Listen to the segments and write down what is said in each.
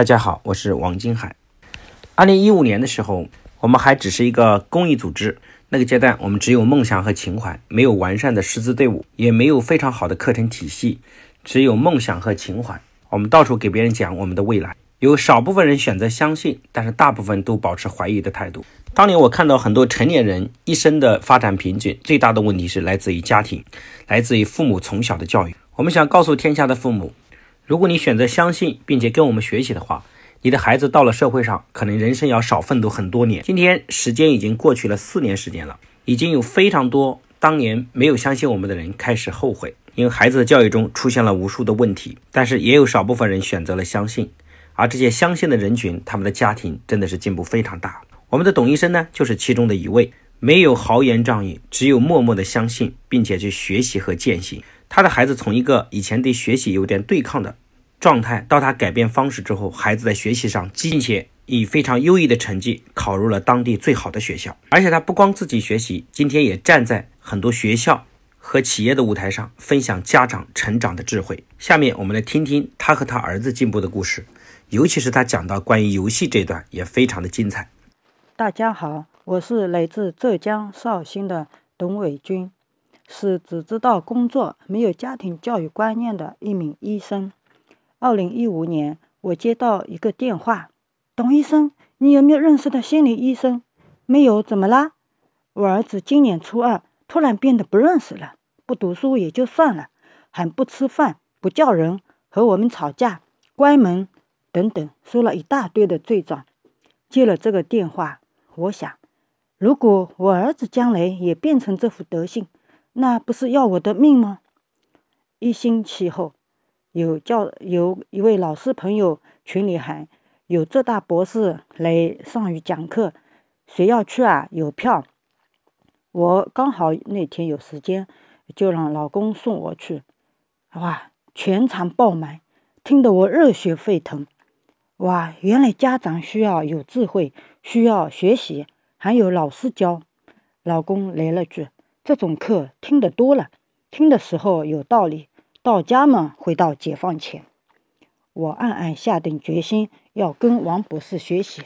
大家好，我是王金海。二零一五年的时候，我们还只是一个公益组织，那个阶段我们只有梦想和情怀，没有完善的师资队伍，也没有非常好的课程体系，只有梦想和情怀。我们到处给别人讲我们的未来，有少部分人选择相信，但是大部分都保持怀疑的态度。当年我看到很多成年人一生的发展瓶颈，最大的问题是来自于家庭，来自于父母从小的教育。我们想告诉天下的父母，如果你选择相信并且跟我们学习的话，你的孩子到了社会上，可能人生要少奋斗很多年。今天时间已经过去了四年时间了，已经有非常多当年没有相信我们的人开始后悔，因为孩子的教育中出现了无数的问题。但是也有少部分人选择了相信，而这些相信的人群，他们的家庭真的是进步非常大。我们的董医生呢，就是其中的一位，没有豪言壮语，只有默默的相信，并且去学习和践行。他的孩子从一个以前对学习有点对抗的状态，到他改变方式之后，孩子在学习上，并且以非常优异的成绩考入了当地最好的学校。而且他不光自己学习，今天也站在很多学校和企业的舞台上，分享家长成长的智慧。下面我们来听听他和他儿子进步的故事，尤其是他讲到关于游戏这段，也非常的精彩。大家好，我是来自浙江绍兴的董伟军，是只知道工作没有家庭教育观念的一名医生。二零一五年，我接到一个电话：“董医生，你有没有认识的心理医生？”“没有，怎么啦？”“我儿子今年初二，突然变得不认识了，不读书也就算了，还不吃饭，不叫人，和我们吵架，关门，等等，说了一大堆的罪状。”接了这个电话。我想，如果我儿子将来也变成这副德行，那不是要我的命吗？一星期后，有教有一位老师朋友群里喊有浙大博士来上语讲课，谁要去啊？有票。我刚好那天有时间，就让老公送我去。哇，全场爆满，听得我热血沸腾。哇，原来家长需要有智慧。需要学习，还有老师教。老公来了句：“这种课听得多了，听的时候有道理，到家嘛回到解放前。”我暗暗下定决心要跟王博士学习。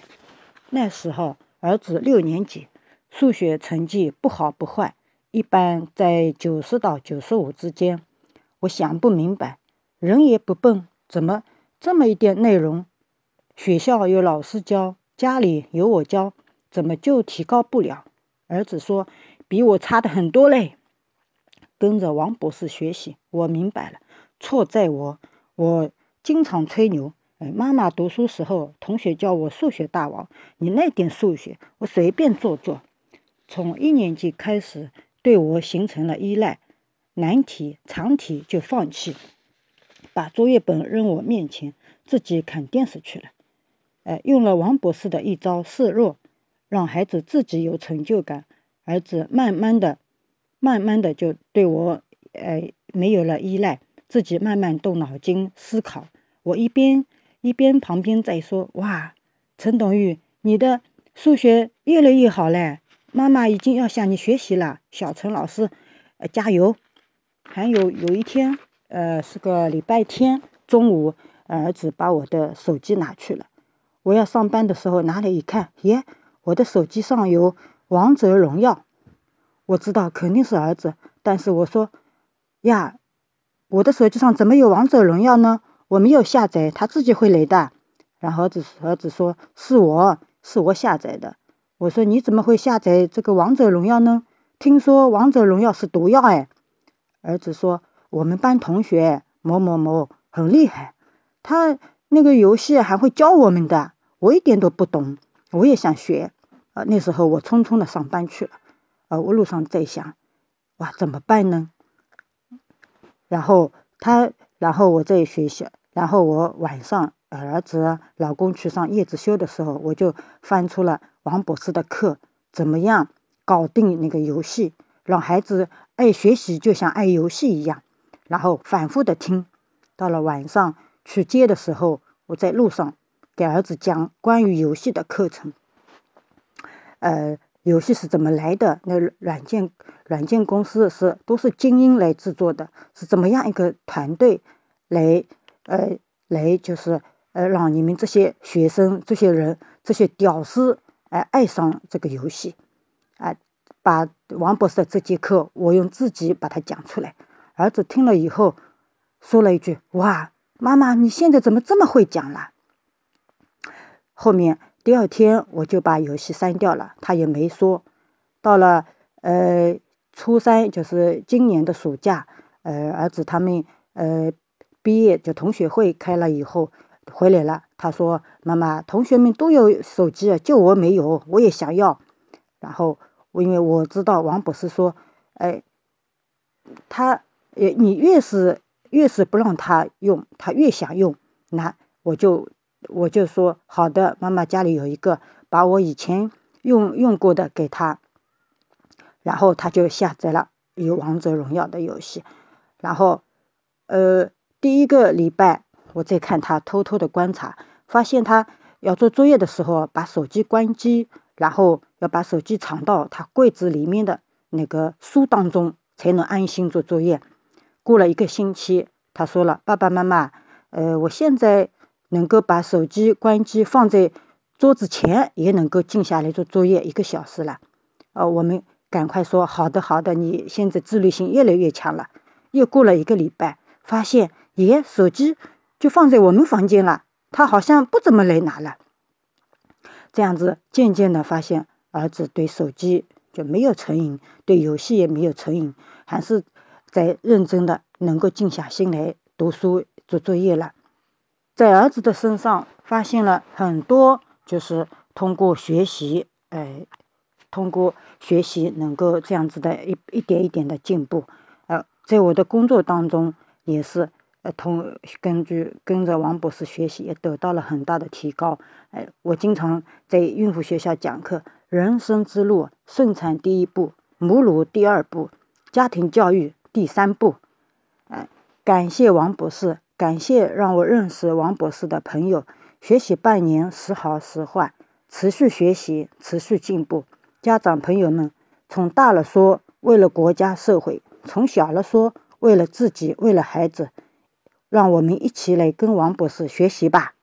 那时候儿子六年级，数学成绩不好不坏，一般在九十到九十五之间。我想不明白，人也不笨，怎么这么一点内容，学校有老师教？家里有我教，怎么就提高不了？儿子说：“比我差的很多嘞。”跟着王博士学习，我明白了，错在我。我经常吹牛，哎，妈妈读书时候，同学叫我数学大王。你那点数学，我随便做做。从一年级开始，对我形成了依赖，难题、长题就放弃，把作业本扔我面前，自己看电视去了。哎，用了王博士的一招示弱，让孩子自己有成就感，儿子慢慢的、慢慢的就对我，哎，没有了依赖，自己慢慢动脑筋思考。我一边一边旁边在说：“哇，陈董玉，你的数学越来越好嘞，妈妈已经要向你学习了。”小陈老师，呃，加油！还有有一天，呃，是个礼拜天中午，儿子把我的手机拿去了。我要上班的时候拿来一看，耶，我的手机上有王者荣耀。我知道肯定是儿子，但是我说呀，我的手机上怎么有王者荣耀呢？我没有下载，他自己会来的。然后儿子儿子说是我是我下载的。我说你怎么会下载这个王者荣耀呢？听说王者荣耀是毒药哎。儿子说我们班同学某某某很厉害，他那个游戏还会教我们的。我一点都不懂，我也想学，啊，那时候我匆匆的上班去了，啊，我路上在想，哇，怎么办呢？然后他，然后我在学校，然后我晚上儿子、老公去上夜自修的时候，我就翻出了王博士的课，怎么样搞定那个游戏，让孩子爱学习就像爱游戏一样，然后反复的听，到了晚上去接的时候，我在路上。给儿子讲关于游戏的课程，呃，游戏是怎么来的？那软件软件公司是都是精英来制作的，是怎么样一个团队来呃来就是呃，让你们这些学生、这些人、这些屌丝，哎，爱上这个游戏，啊，把王博士的这节课，我用自己把它讲出来。儿子听了以后，说了一句：“哇，妈妈，你现在怎么这么会讲了？”后面第二天我就把游戏删掉了，他也没说。到了呃初三，就是今年的暑假，呃，儿子他们呃毕业就同学会开了以后回来了，他说：“妈妈，同学们都有手机，就我没有，我也想要。”然后我因为我知道王博士说：“哎，他呃你越是越是不让他用，他越想用。”那我就。我就说好的，妈妈家里有一个，把我以前用用过的给他，然后他就下载了有王者荣耀的游戏，然后，呃，第一个礼拜我在看他偷偷的观察，发现他要做作业的时候把手机关机，然后要把手机藏到他柜子里面的那个书当中，才能安心做作业。过了一个星期，他说了：“爸爸妈妈，呃，我现在。”能够把手机关机放在桌子前，也能够静下来做作业一个小时了。呃，我们赶快说好的，好的。你现在自律性越来越强了。又过了一个礼拜，发现，耶，手机就放在我们房间了，他好像不怎么来拿了。这样子，渐渐的发现，儿子对手机就没有成瘾，对游戏也没有成瘾，还是在认真的能够静下心来读书做作业了。在儿子的身上发现了很多，就是通过学习，哎，通过学习能够这样子的一一点一点的进步。呃，在我的工作当中也是，呃，同根据跟着王博士学习，也得到了很大的提高。哎，我经常在孕妇学校讲课，人生之路，顺产第一步，母乳第二步，家庭教育第三步。哎，感谢王博士。感谢让我认识王博士的朋友，学习半年时好时坏，持续学习，持续进步。家长朋友们，从大了说为了国家社会，从小了说为了自己，为了孩子，让我们一起来跟王博士学习吧。